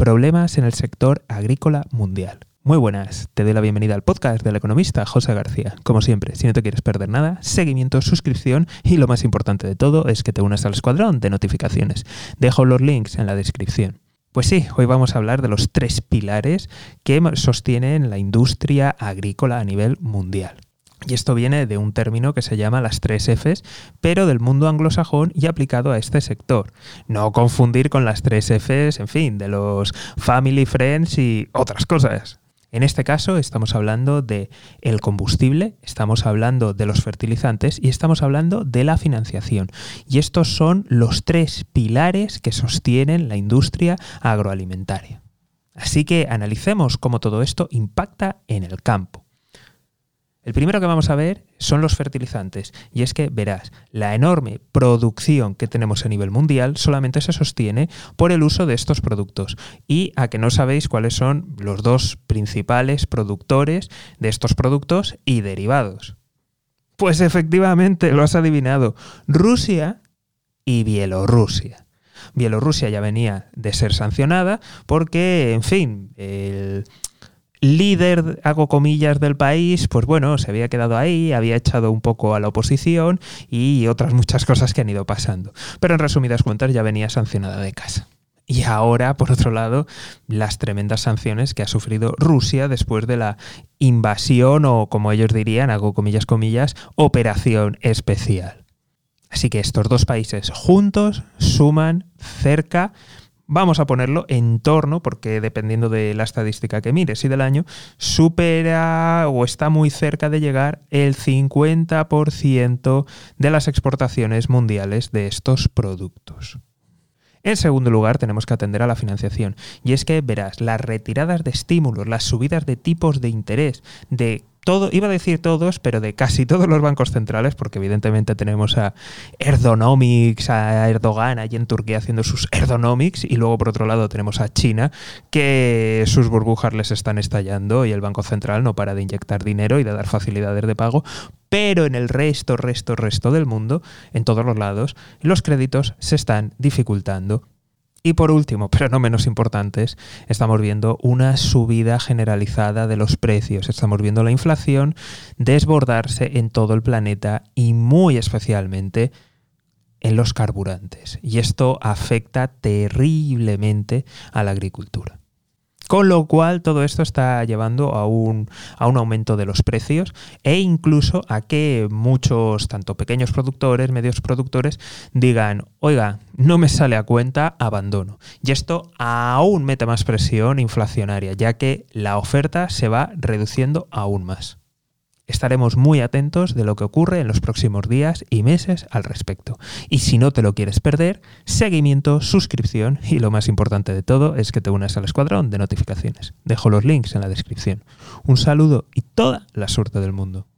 problemas en el sector agrícola mundial. Muy buenas, te doy la bienvenida al podcast del economista José García. Como siempre, si no te quieres perder nada, seguimiento, suscripción y lo más importante de todo es que te unas al escuadrón de notificaciones. Dejo los links en la descripción. Pues sí, hoy vamos a hablar de los tres pilares que sostienen la industria agrícola a nivel mundial. Y esto viene de un término que se llama las tres Fs, pero del mundo anglosajón y aplicado a este sector. No confundir con las tres Fs, en fin, de los family, friends y otras cosas. En este caso estamos hablando de el combustible, estamos hablando de los fertilizantes y estamos hablando de la financiación. Y estos son los tres pilares que sostienen la industria agroalimentaria. Así que analicemos cómo todo esto impacta en el campo. El primero que vamos a ver son los fertilizantes. Y es que verás, la enorme producción que tenemos a nivel mundial solamente se sostiene por el uso de estos productos. Y a que no sabéis cuáles son los dos principales productores de estos productos y derivados. Pues efectivamente, lo has adivinado. Rusia y Bielorrusia. Bielorrusia ya venía de ser sancionada porque, en fin, el líder, hago comillas, del país, pues bueno, se había quedado ahí, había echado un poco a la oposición y otras muchas cosas que han ido pasando. Pero en resumidas cuentas ya venía sancionada de casa. Y ahora, por otro lado, las tremendas sanciones que ha sufrido Rusia después de la invasión o, como ellos dirían, hago comillas, comillas, operación especial. Así que estos dos países juntos suman cerca vamos a ponerlo en torno, porque dependiendo de la estadística que mires y del año, supera o está muy cerca de llegar el 50% de las exportaciones mundiales de estos productos. En segundo lugar, tenemos que atender a la financiación. Y es que, verás, las retiradas de estímulos, las subidas de tipos de interés, de todo, iba a decir todos, pero de casi todos los bancos centrales, porque evidentemente tenemos a Erdonomics, a Erdogan allí en Turquía haciendo sus Erdonomics, y luego por otro lado tenemos a China, que sus burbujas les están estallando y el Banco Central no para de inyectar dinero y de dar facilidades de pago, pero en el resto, resto, resto del mundo, en todos los lados, los créditos se están dificultando y por último, pero no menos importantes, estamos viendo una subida generalizada de los precios. Estamos viendo la inflación desbordarse en todo el planeta y muy especialmente en los carburantes. Y esto afecta terriblemente a la agricultura. Con lo cual todo esto está llevando a un, a un, aumento de los precios e incluso a que muchos, tanto pequeños productores, medios productores, digan, oiga, no me sale a cuenta, abandono. Y esto aún mete más presión inflacionaria, ya que la oferta se va reduciendo aún más. Estaremos muy atentos de lo que ocurre en los próximos días y meses al respecto. Y si no te lo quieres perder, seguimiento, suscripción y lo más importante de todo es que te unas al escuadrón de notificaciones. Dejo los links en la descripción. Un saludo y toda la suerte del mundo.